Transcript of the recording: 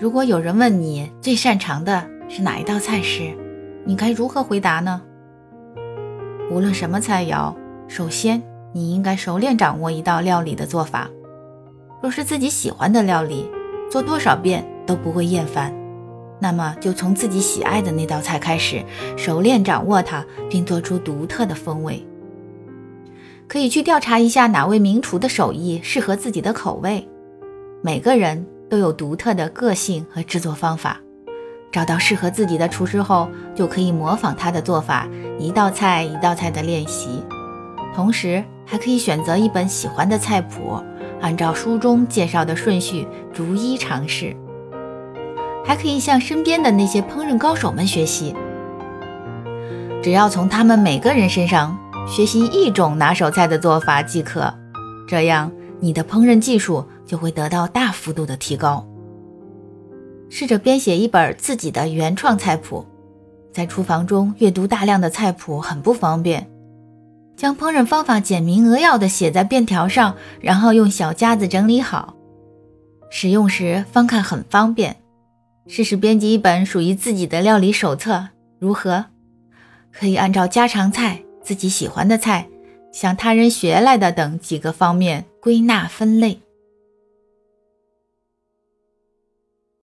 如果有人问你最擅长的是哪一道菜时，你该如何回答呢？无论什么菜肴，首先你应该熟练掌握一道料理的做法。若是自己喜欢的料理，做多少遍都不会厌烦，那么就从自己喜爱的那道菜开始，熟练掌握它，并做出独特的风味。可以去调查一下哪位名厨的手艺适合自己的口味。每个人。都有独特的个性和制作方法，找到适合自己的厨师后，就可以模仿他的做法，一道菜一道菜的练习。同时，还可以选择一本喜欢的菜谱，按照书中介绍的顺序逐一尝试。还可以向身边的那些烹饪高手们学习，只要从他们每个人身上学习一种拿手菜的做法即可。这样，你的烹饪技术。就会得到大幅度的提高。试着编写一本自己的原创菜谱，在厨房中阅读大量的菜谱很不方便，将烹饪方法简明扼要的写在便条上，然后用小夹子整理好，使用时翻看很方便。试试编辑一本属于自己的料理手册，如何？可以按照家常菜、自己喜欢的菜、向他人学来的等几个方面归纳分类。